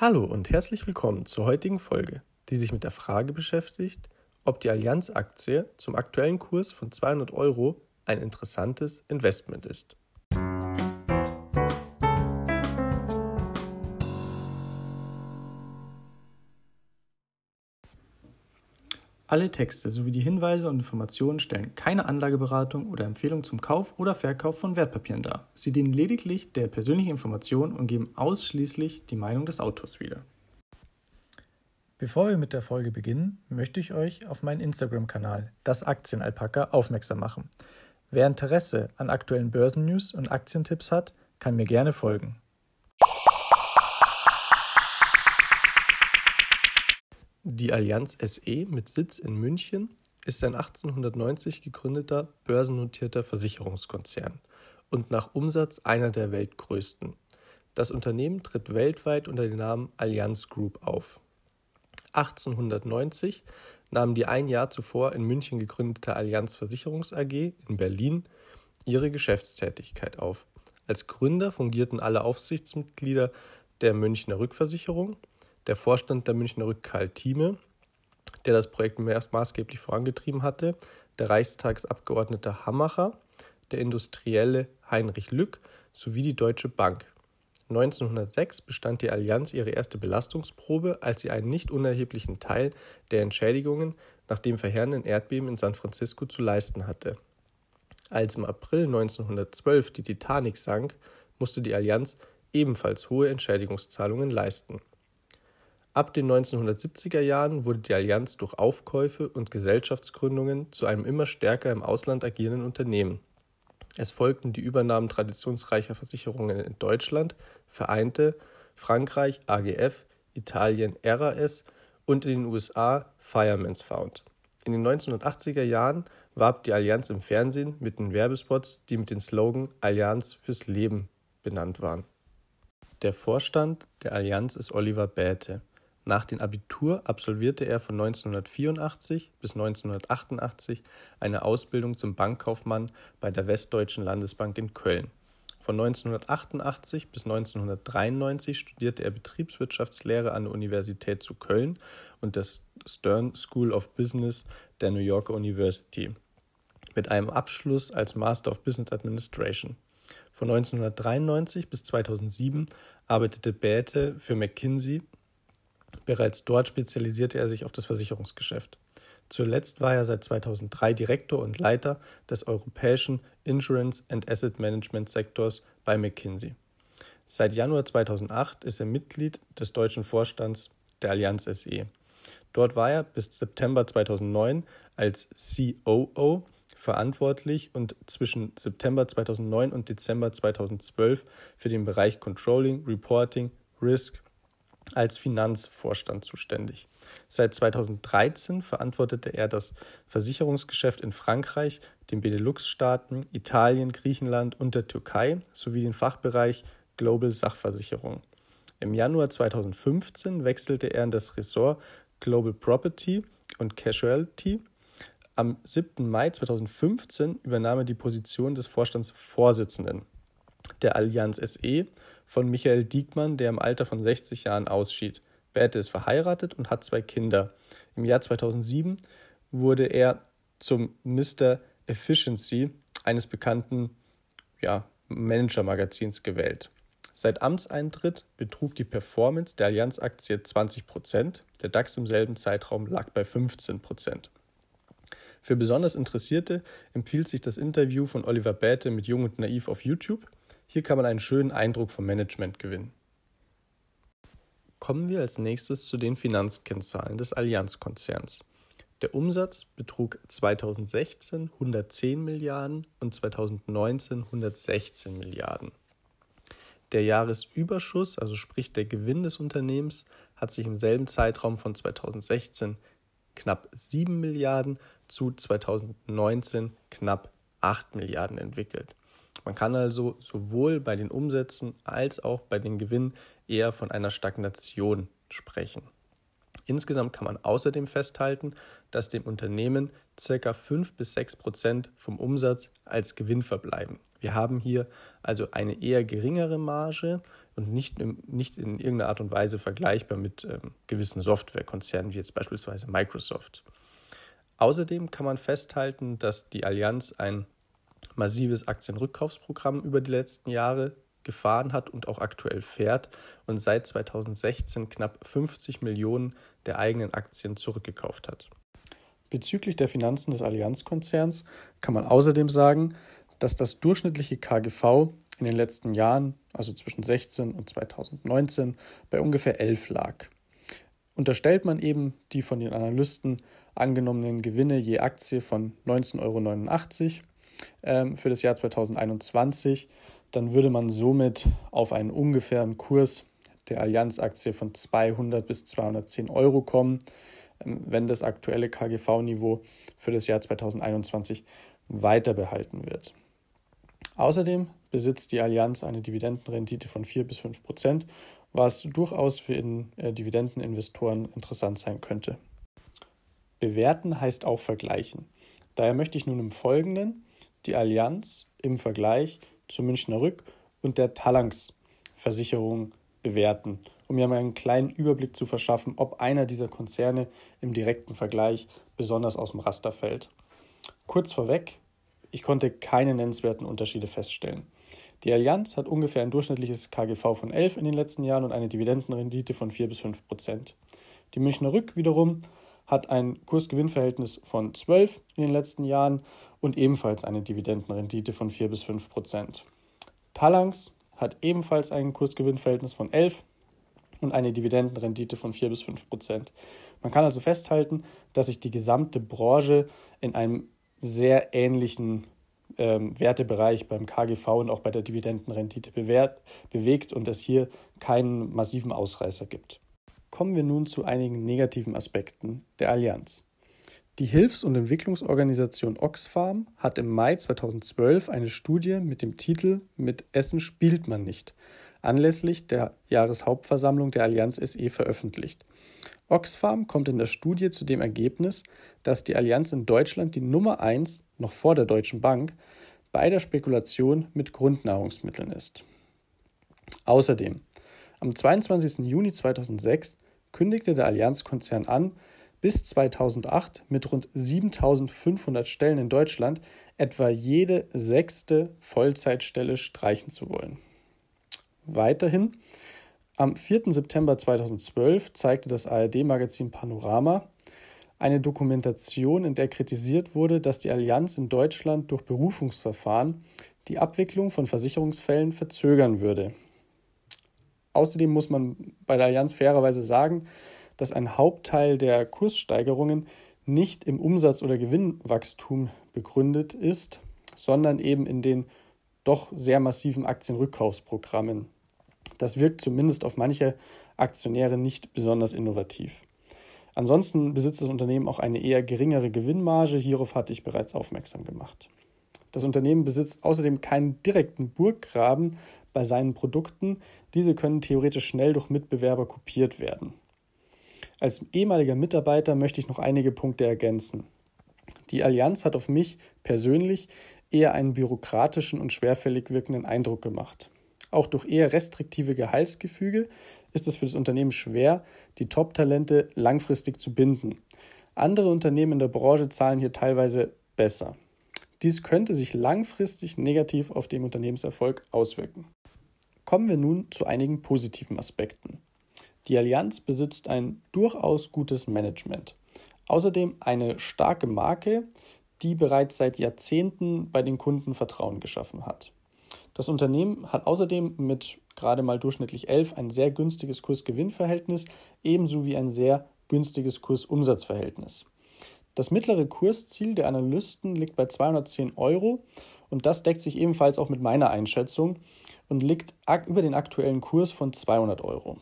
Hallo und herzlich willkommen zur heutigen Folge, die sich mit der Frage beschäftigt, ob die Allianz-Aktie zum aktuellen Kurs von 200 Euro ein interessantes Investment ist. Alle Texte sowie die Hinweise und Informationen stellen keine Anlageberatung oder Empfehlung zum Kauf oder Verkauf von Wertpapieren dar. Sie dienen lediglich der persönlichen Information und geben ausschließlich die Meinung des Autors wieder. Bevor wir mit der Folge beginnen, möchte ich euch auf meinen Instagram-Kanal, das Aktienalpaka, aufmerksam machen. Wer Interesse an aktuellen Börsennews und Aktientipps hat, kann mir gerne folgen. Die Allianz SE mit Sitz in München ist ein 1890 gegründeter börsennotierter Versicherungskonzern und nach Umsatz einer der weltgrößten. Das Unternehmen tritt weltweit unter dem Namen Allianz Group auf. 1890 nahm die ein Jahr zuvor in München gegründete Allianz Versicherungs AG in Berlin ihre Geschäftstätigkeit auf. Als Gründer fungierten alle Aufsichtsmitglieder der Münchner Rückversicherung der Vorstand der Münchner Rück Karl Thieme, der das Projekt maßgeblich vorangetrieben hatte, der Reichstagsabgeordnete Hammacher, der Industrielle Heinrich Lück sowie die Deutsche Bank. 1906 bestand die Allianz ihre erste Belastungsprobe, als sie einen nicht unerheblichen Teil der Entschädigungen nach dem verheerenden Erdbeben in San Francisco zu leisten hatte. Als im April 1912 die Titanic sank, musste die Allianz ebenfalls hohe Entschädigungszahlungen leisten. Ab den 1970er Jahren wurde die Allianz durch Aufkäufe und Gesellschaftsgründungen zu einem immer stärker im Ausland agierenden Unternehmen. Es folgten die Übernahmen traditionsreicher Versicherungen in Deutschland, Vereinte, Frankreich AGF, Italien RAS und in den USA Fireman's Fund. In den 1980er Jahren warb die Allianz im Fernsehen mit den Werbespots, die mit dem Slogan Allianz fürs Leben benannt waren. Der Vorstand der Allianz ist Oliver Bäte. Nach dem Abitur absolvierte er von 1984 bis 1988 eine Ausbildung zum Bankkaufmann bei der Westdeutschen Landesbank in Köln. Von 1988 bis 1993 studierte er Betriebswirtschaftslehre an der Universität zu Köln und der Stern School of Business der New Yorker University mit einem Abschluss als Master of Business Administration. Von 1993 bis 2007 arbeitete Bäte für McKinsey Bereits dort spezialisierte er sich auf das Versicherungsgeschäft. Zuletzt war er seit 2003 Direktor und Leiter des europäischen Insurance and Asset Management Sektors bei McKinsey. Seit Januar 2008 ist er Mitglied des deutschen Vorstands der Allianz SE. Dort war er bis September 2009 als COO verantwortlich und zwischen September 2009 und Dezember 2012 für den Bereich Controlling, Reporting, Risk als Finanzvorstand zuständig. Seit 2013 verantwortete er das Versicherungsgeschäft in Frankreich, den Benelux-Staaten, Italien, Griechenland und der Türkei sowie den Fachbereich Global Sachversicherung. Im Januar 2015 wechselte er in das Ressort Global Property und Casualty. Am 7. Mai 2015 übernahm er die Position des Vorstandsvorsitzenden der Allianz SE von Michael Diekmann, der im Alter von 60 Jahren ausschied. Bärte ist verheiratet und hat zwei Kinder. Im Jahr 2007 wurde er zum Mr. Efficiency eines bekannten ja, Manager-Magazins gewählt. Seit Amtseintritt betrug die Performance der Allianz-Aktie 20 Prozent, der DAX im selben Zeitraum lag bei 15 Prozent. Für besonders Interessierte empfiehlt sich das Interview von Oliver Bäte mit Jung und Naiv auf YouTube. Hier kann man einen schönen Eindruck vom Management gewinnen. Kommen wir als nächstes zu den Finanzkennzahlen des Allianz-Konzerns. Der Umsatz betrug 2016 110 Milliarden und 2019 116 Milliarden. Der Jahresüberschuss, also sprich der Gewinn des Unternehmens, hat sich im selben Zeitraum von 2016 knapp 7 Milliarden zu 2019 knapp 8 Milliarden entwickelt. Man kann also sowohl bei den Umsätzen als auch bei den Gewinnen eher von einer Stagnation sprechen. Insgesamt kann man außerdem festhalten, dass dem Unternehmen ca. 5 bis 6 Prozent vom Umsatz als Gewinn verbleiben. Wir haben hier also eine eher geringere Marge und nicht, nicht in irgendeiner Art und Weise vergleichbar mit ähm, gewissen Softwarekonzernen wie jetzt beispielsweise Microsoft. Außerdem kann man festhalten, dass die Allianz ein massives Aktienrückkaufsprogramm über die letzten Jahre gefahren hat und auch aktuell fährt und seit 2016 knapp 50 Millionen der eigenen Aktien zurückgekauft hat. Bezüglich der Finanzen des Allianzkonzerns kann man außerdem sagen, dass das durchschnittliche KGV in den letzten Jahren, also zwischen 16 und 2019, bei ungefähr 11 lag. Unterstellt man eben die von den Analysten angenommenen Gewinne je Aktie von 19,89 Euro für das Jahr 2021, dann würde man somit auf einen ungefähren Kurs der Allianz-Aktie von 200 bis 210 Euro kommen, ähm, wenn das aktuelle KGV-Niveau für das Jahr 2021 weiter behalten wird. Außerdem besitzt die Allianz eine Dividendenrendite von 4 bis 5 Prozent, was durchaus für in, äh, Dividendeninvestoren interessant sein könnte. Bewerten heißt auch vergleichen. Daher möchte ich nun im Folgenden die Allianz im Vergleich zur Münchner Rück und der Talanx-Versicherung bewerten, um mir mal einen kleinen Überblick zu verschaffen, ob einer dieser Konzerne im direkten Vergleich besonders aus dem Raster fällt. Kurz vorweg, ich konnte keine nennenswerten Unterschiede feststellen. Die Allianz hat ungefähr ein durchschnittliches KGV von 11 in den letzten Jahren und eine Dividendenrendite von 4 bis 5 Prozent. Die Münchner Rück wiederum hat ein Kursgewinnverhältnis von 12 in den letzten Jahren und ebenfalls eine Dividendenrendite von 4 bis 5 Prozent. Talanx hat ebenfalls ein Kursgewinnverhältnis von 11 und eine Dividendenrendite von 4 bis 5 Prozent. Man kann also festhalten, dass sich die gesamte Branche in einem sehr ähnlichen ähm, Wertebereich beim KGV und auch bei der Dividendenrendite bewährt, bewegt und es hier keinen massiven Ausreißer gibt. Kommen wir nun zu einigen negativen Aspekten der Allianz. Die Hilfs- und Entwicklungsorganisation Oxfam hat im Mai 2012 eine Studie mit dem Titel Mit Essen spielt man nicht anlässlich der Jahreshauptversammlung der Allianz SE veröffentlicht. Oxfam kommt in der Studie zu dem Ergebnis, dass die Allianz in Deutschland die Nummer 1 noch vor der Deutschen Bank bei der Spekulation mit Grundnahrungsmitteln ist. Außerdem, am 22. Juni 2006 kündigte der Allianzkonzern an, bis 2008 mit rund 7500 Stellen in Deutschland etwa jede sechste Vollzeitstelle streichen zu wollen. Weiterhin, am 4. September 2012 zeigte das ARD-Magazin Panorama eine Dokumentation, in der kritisiert wurde, dass die Allianz in Deutschland durch Berufungsverfahren die Abwicklung von Versicherungsfällen verzögern würde. Außerdem muss man bei der Allianz fairerweise sagen, dass ein Hauptteil der Kurssteigerungen nicht im Umsatz- oder Gewinnwachstum begründet ist, sondern eben in den doch sehr massiven Aktienrückkaufsprogrammen. Das wirkt zumindest auf manche Aktionäre nicht besonders innovativ. Ansonsten besitzt das Unternehmen auch eine eher geringere Gewinnmarge, hierauf hatte ich bereits aufmerksam gemacht. Das Unternehmen besitzt außerdem keinen direkten Burggraben bei seinen Produkten, diese können theoretisch schnell durch Mitbewerber kopiert werden. Als ehemaliger Mitarbeiter möchte ich noch einige Punkte ergänzen. Die Allianz hat auf mich persönlich eher einen bürokratischen und schwerfällig wirkenden Eindruck gemacht. Auch durch eher restriktive Gehaltsgefüge ist es für das Unternehmen schwer, die Top-Talente langfristig zu binden. Andere Unternehmen in der Branche zahlen hier teilweise besser. Dies könnte sich langfristig negativ auf den Unternehmenserfolg auswirken. Kommen wir nun zu einigen positiven Aspekten. Die Allianz besitzt ein durchaus gutes Management. Außerdem eine starke Marke, die bereits seit Jahrzehnten bei den Kunden Vertrauen geschaffen hat. Das Unternehmen hat außerdem mit gerade mal durchschnittlich 11 ein sehr günstiges Kurs-Gewinn-Verhältnis, ebenso wie ein sehr günstiges Kurs-Umsatz-Verhältnis. Das mittlere Kursziel der Analysten liegt bei 210 Euro und das deckt sich ebenfalls auch mit meiner Einschätzung und liegt über den aktuellen Kurs von 200 Euro.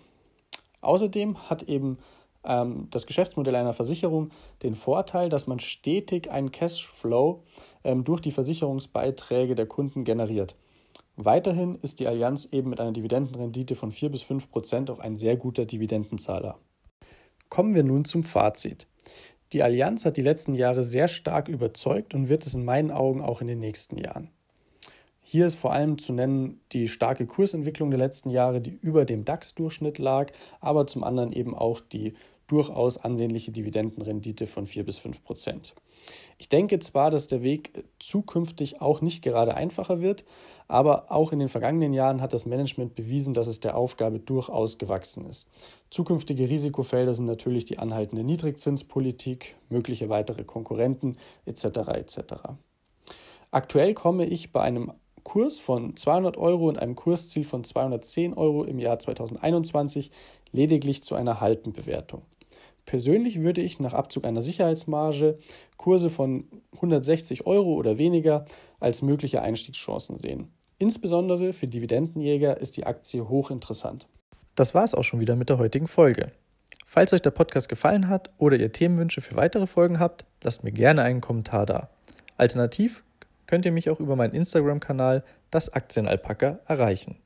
Außerdem hat eben ähm, das Geschäftsmodell einer Versicherung den Vorteil, dass man stetig einen Cashflow ähm, durch die Versicherungsbeiträge der Kunden generiert. Weiterhin ist die Allianz eben mit einer Dividendenrendite von 4 bis 5 Prozent auch ein sehr guter Dividendenzahler. Kommen wir nun zum Fazit. Die Allianz hat die letzten Jahre sehr stark überzeugt und wird es in meinen Augen auch in den nächsten Jahren. Hier ist vor allem zu nennen die starke Kursentwicklung der letzten Jahre, die über dem DAX-Durchschnitt lag, aber zum anderen eben auch die durchaus ansehnliche Dividendenrendite von 4 bis 5 Prozent. Ich denke zwar, dass der Weg zukünftig auch nicht gerade einfacher wird, aber auch in den vergangenen Jahren hat das Management bewiesen, dass es der Aufgabe durchaus gewachsen ist. Zukünftige Risikofelder sind natürlich die anhaltende Niedrigzinspolitik, mögliche weitere Konkurrenten etc. etc. Aktuell komme ich bei einem Kurs von 200 Euro und einem Kursziel von 210 Euro im Jahr 2021 lediglich zu einer Haltenbewertung. Persönlich würde ich nach Abzug einer Sicherheitsmarge Kurse von 160 Euro oder weniger als mögliche Einstiegschancen sehen. Insbesondere für Dividendenjäger ist die Aktie hochinteressant. Das war es auch schon wieder mit der heutigen Folge. Falls euch der Podcast gefallen hat oder ihr Themenwünsche für weitere Folgen habt, lasst mir gerne einen Kommentar da. Alternativ könnt ihr mich auch über meinen Instagram-Kanal Das Aktienalpaka erreichen.